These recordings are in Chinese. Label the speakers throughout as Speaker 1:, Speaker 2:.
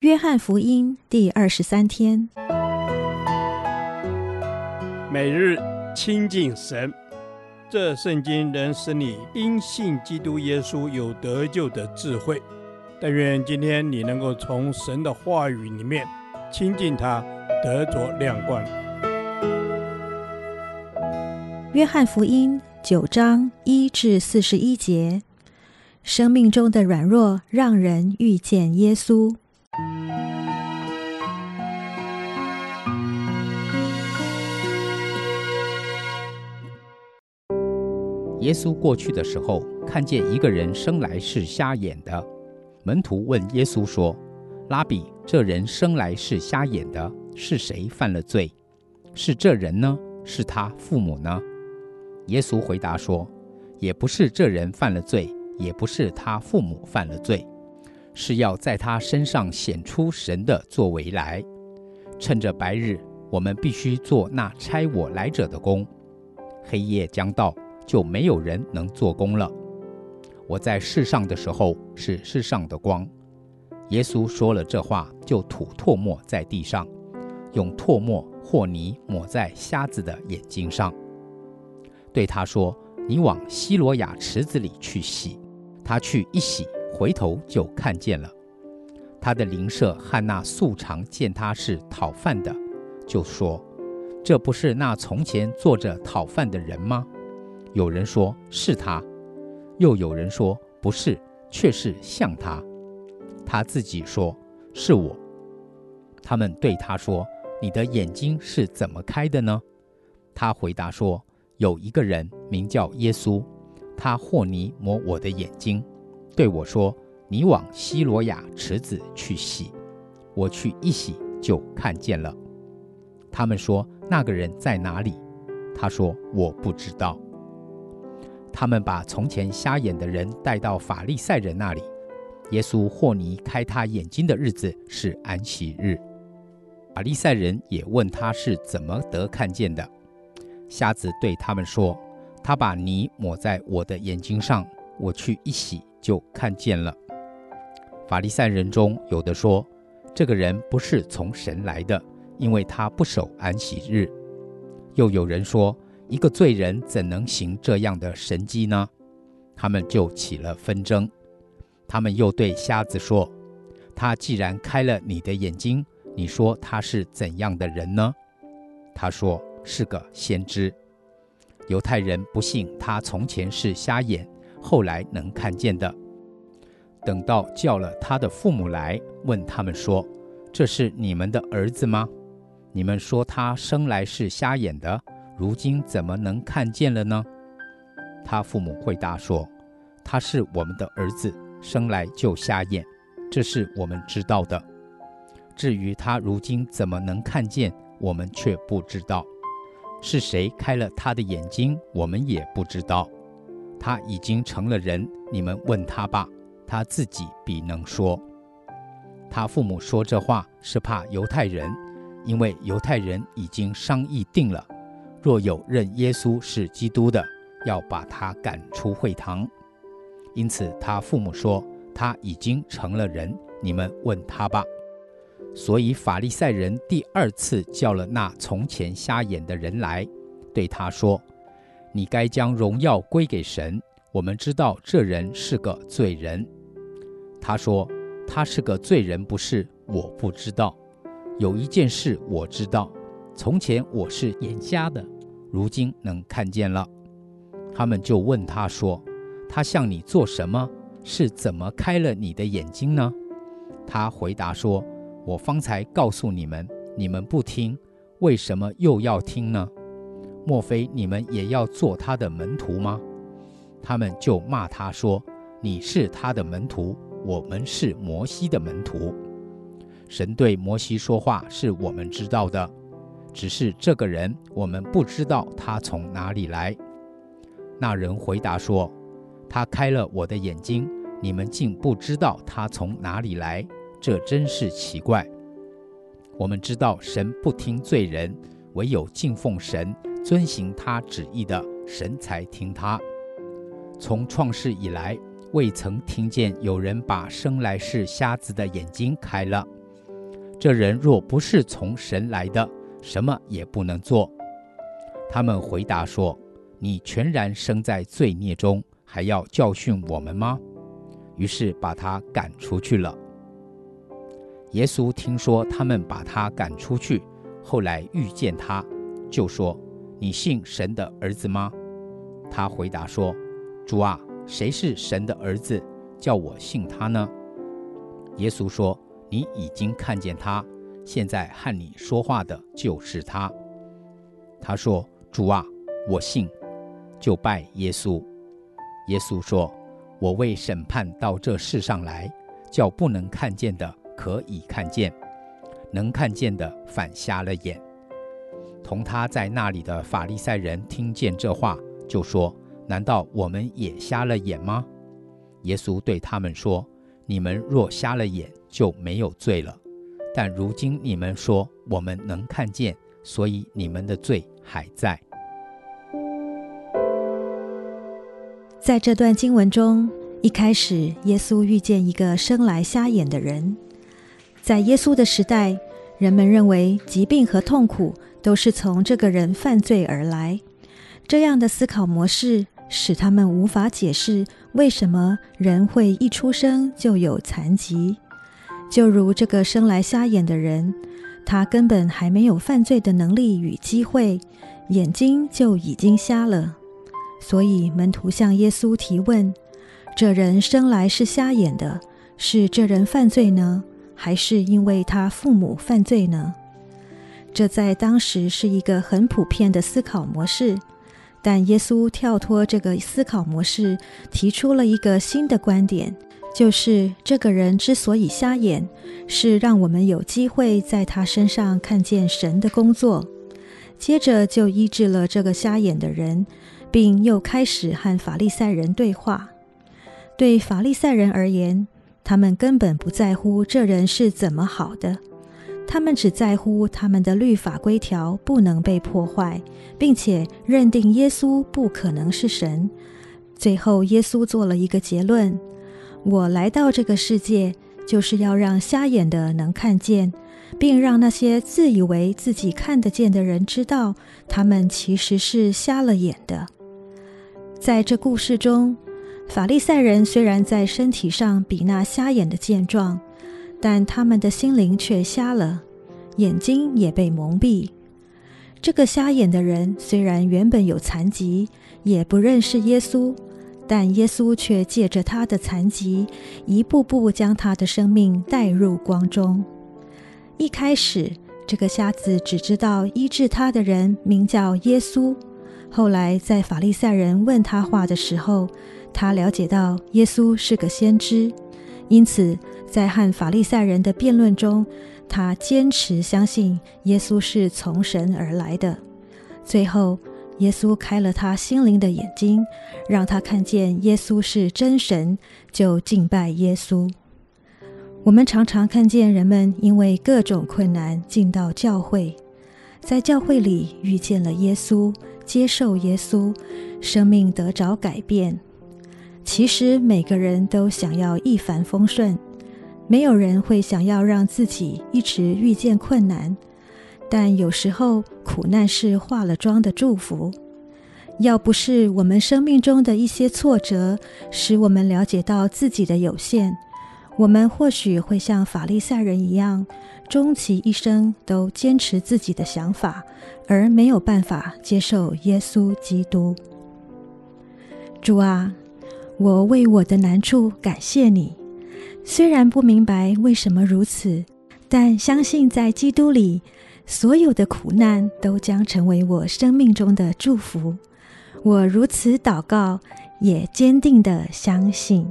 Speaker 1: 约翰福音第二十三天，
Speaker 2: 每日亲近神，这圣经能使你因信基督耶稣有得救的智慧。但愿今天你能够从神的话语里面亲近他，得着亮光。
Speaker 1: 约翰福音九章一至四十一节。生命中的软弱，让人遇见耶稣。
Speaker 3: 耶稣过去的时候，看见一个人生来是瞎眼的。门徒问耶稣说：“拉比，这人生来是瞎眼的，是谁犯了罪？是这人呢？是他父母呢？”耶稣回答说：“也不是这人犯了罪。”也不是他父母犯了罪，是要在他身上显出神的作为来。趁着白日，我们必须做那差我来者的工；黑夜将到，就没有人能做工了。我在世上的时候是世上的光。耶稣说了这话，就吐唾沫在地上，用唾沫和泥抹在瞎子的眼睛上，对他说：“你往西罗亚池子里去洗。”他去一洗，回头就看见了。他的邻舍汉那素常见他是讨饭的，就说：“这不是那从前坐着讨饭的人吗？”有人说是他，又有人说不是，却是像他。他自己说是我。他们对他说：“你的眼睛是怎么开的呢？”他回答说：“有一个人名叫耶稣。”他和泥抹我的眼睛，对我说：“你往西罗亚池子去洗。”我去一洗，就看见了。他们说：“那个人在哪里？”他说：“我不知道。”他们把从前瞎眼的人带到法利赛人那里。耶稣和泥开他眼睛的日子是安息日。法利赛人也问他是怎么得看见的。瞎子对他们说。他把泥抹在我的眼睛上，我去一洗就看见了。法利赛人中有的说，这个人不是从神来的，因为他不守安息日。又有人说，一个罪人怎能行这样的神迹呢？他们就起了纷争。他们又对瞎子说：“他既然开了你的眼睛，你说他是怎样的人呢？”他说：“是个先知。”犹太人不信他从前是瞎眼，后来能看见的。等到叫了他的父母来，问他们说：“这是你们的儿子吗？你们说他生来是瞎眼的，如今怎么能看见了呢？”他父母回答说：“他是我们的儿子，生来就瞎眼，这是我们知道的。至于他如今怎么能看见，我们却不知道。”是谁开了他的眼睛？我们也不知道。他已经成了人，你们问他吧，他自己必能说。他父母说这话是怕犹太人，因为犹太人已经商议定了，若有认耶稣是基督的，要把他赶出会堂。因此他父母说他已经成了人，你们问他吧。所以法利赛人第二次叫了那从前瞎眼的人来，对他说：“你该将荣耀归给神。我们知道这人是个罪人。”他说：“他是个罪人，不是？我不知道。有一件事我知道：从前我是眼瞎的，如今能看见了。”他们就问他说：“他向你做什么？是怎么开了你的眼睛呢？”他回答说。我方才告诉你们，你们不听，为什么又要听呢？莫非你们也要做他的门徒吗？他们就骂他说：“你是他的门徒，我们是摩西的门徒。神对摩西说话是我们知道的，只是这个人我们不知道他从哪里来。”那人回答说：“他开了我的眼睛，你们竟不知道他从哪里来。”这真是奇怪。我们知道神不听罪人，唯有敬奉神、遵行他旨意的，神才听他。从创世以来，未曾听见有人把生来是瞎子的眼睛开了，这人若不是从神来的，什么也不能做。”他们回答说：“你全然生在罪孽中，还要教训我们吗？”于是把他赶出去了。耶稣听说他们把他赶出去，后来遇见他，就说：“你信神的儿子吗？”他回答说：“主啊，谁是神的儿子，叫我信他呢？”耶稣说：“你已经看见他，现在和你说话的就是他。”他说。主啊，我信，就拜耶稣。耶稣说：“我为审判到这世上来，叫不能看见的可以看见，能看见的反瞎了眼。”同他在那里的法利赛人听见这话，就说：“难道我们也瞎了眼吗？”耶稣对他们说：“你们若瞎了眼，就没有罪了；但如今你们说我们能看见。”所以你们的罪还在。
Speaker 1: 在这段经文中，一开始耶稣遇见一个生来瞎眼的人。在耶稣的时代，人们认为疾病和痛苦都是从这个人犯罪而来。这样的思考模式使他们无法解释为什么人会一出生就有残疾，就如这个生来瞎眼的人。他根本还没有犯罪的能力与机会，眼睛就已经瞎了。所以门徒向耶稣提问：这人生来是瞎眼的，是这人犯罪呢，还是因为他父母犯罪呢？这在当时是一个很普遍的思考模式。但耶稣跳脱这个思考模式，提出了一个新的观点。就是这个人之所以瞎眼，是让我们有机会在他身上看见神的工作。接着就医治了这个瞎眼的人，并又开始和法利赛人对话。对法利赛人而言，他们根本不在乎这人是怎么好的，他们只在乎他们的律法规条不能被破坏，并且认定耶稣不可能是神。最后，耶稣做了一个结论。我来到这个世界，就是要让瞎眼的能看见，并让那些自以为自己看得见的人知道，他们其实是瞎了眼的。在这故事中，法利赛人虽然在身体上比那瞎眼的健壮，但他们的心灵却瞎了，眼睛也被蒙蔽。这个瞎眼的人虽然原本有残疾，也不认识耶稣。但耶稣却借着他的残疾，一步步将他的生命带入光中。一开始，这个瞎子只知道医治他的人名叫耶稣。后来，在法利赛人问他话的时候，他了解到耶稣是个先知。因此，在和法利赛人的辩论中，他坚持相信耶稣是从神而来的。最后，耶稣开了他心灵的眼睛，让他看见耶稣是真神，就敬拜耶稣。我们常常看见人们因为各种困难进到教会，在教会里遇见了耶稣，接受耶稣，生命得着改变。其实每个人都想要一帆风顺，没有人会想要让自己一直遇见困难。但有时候，苦难是化了妆的祝福。要不是我们生命中的一些挫折，使我们了解到自己的有限，我们或许会像法利赛人一样，终其一生都坚持自己的想法，而没有办法接受耶稣基督。主啊，我为我的难处感谢你，虽然不明白为什么如此，但相信在基督里。所有的苦难都将成为我生命中的祝福。我如此祷告，也坚定的相信。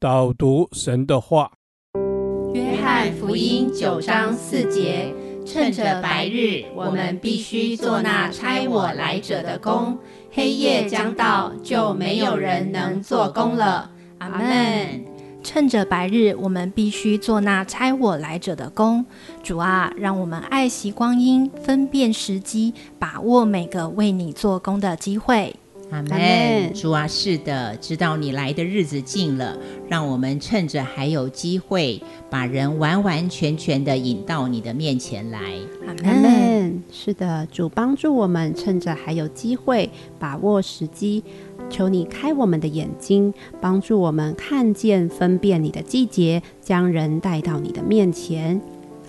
Speaker 2: 导读神的话，《
Speaker 4: 约翰福音》九章四节。趁着白日，我们必须做那差我来者的工；黑夜将到，就没有人能做工了。阿门。
Speaker 5: 趁着白日，我们必须做那差我来者的工。主啊，让我们爱惜光阴，分辨时机，把握每个为你做工的机会。
Speaker 6: 阿门。主啊，是的，知道你来的日子近了，让我们趁着还有机会，把人完完全全的引到你的面前来。
Speaker 7: 阿门。是的，主帮助我们，趁着还有机会，把握时机。求你开我们的眼睛，帮助我们看见、分辨你的季节，将人带到你的面前。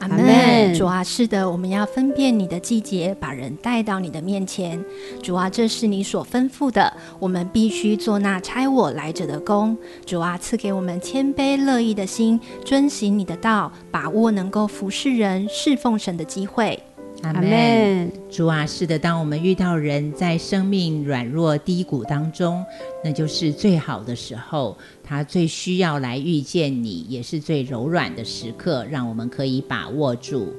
Speaker 5: 阿门。主啊，是的，我们要分辨你的季节，把人带到你的面前。主啊，这是你所吩咐的，我们必须做那差我来者的工。主啊，赐给我们谦卑乐意的心，遵行你的道，把握能够服侍人、侍奉神的机会。
Speaker 6: 阿门。主啊，是的，当我们遇到人在生命软弱低谷当中，那就是最好的时候。他最需要来遇见你，也是最柔软的时刻，让我们可以把握住。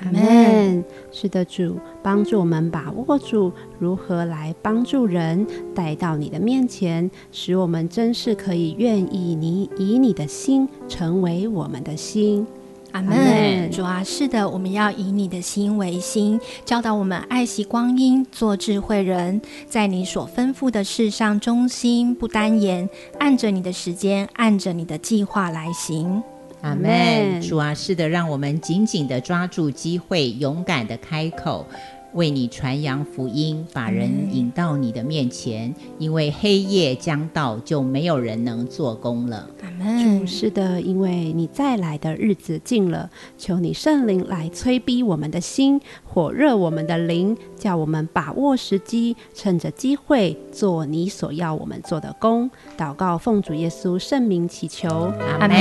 Speaker 7: 阿门。是的，主帮助我们把握住如何来帮助人，带到你的面前，使我们真是可以愿意你以你的心成为我们的心。
Speaker 5: 阿门，主啊，是的，我们要以你的心为心，教导我们爱惜光阴，做智慧人，在你所吩咐的事上忠心不单言，按着你的时间，按着你的计划来行。
Speaker 6: 阿门，主啊，是的，让我们紧紧的抓住机会，勇敢的开口。为你传扬福音，把人引到你的面前，因为黑夜将到，就没有人能做工了。
Speaker 7: 阿门。主，是的，因为你再来的日子近了，求你圣灵来催逼我们的心，火热我们的灵，叫我们把握时机，趁着机会做你所要我们做的工。祷告，奉主耶稣圣名祈求，阿门。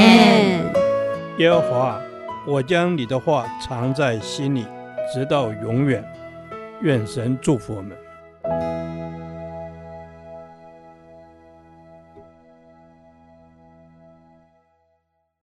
Speaker 2: 耶和华，我将你的话藏在心里，直到永远。愿神祝福我们。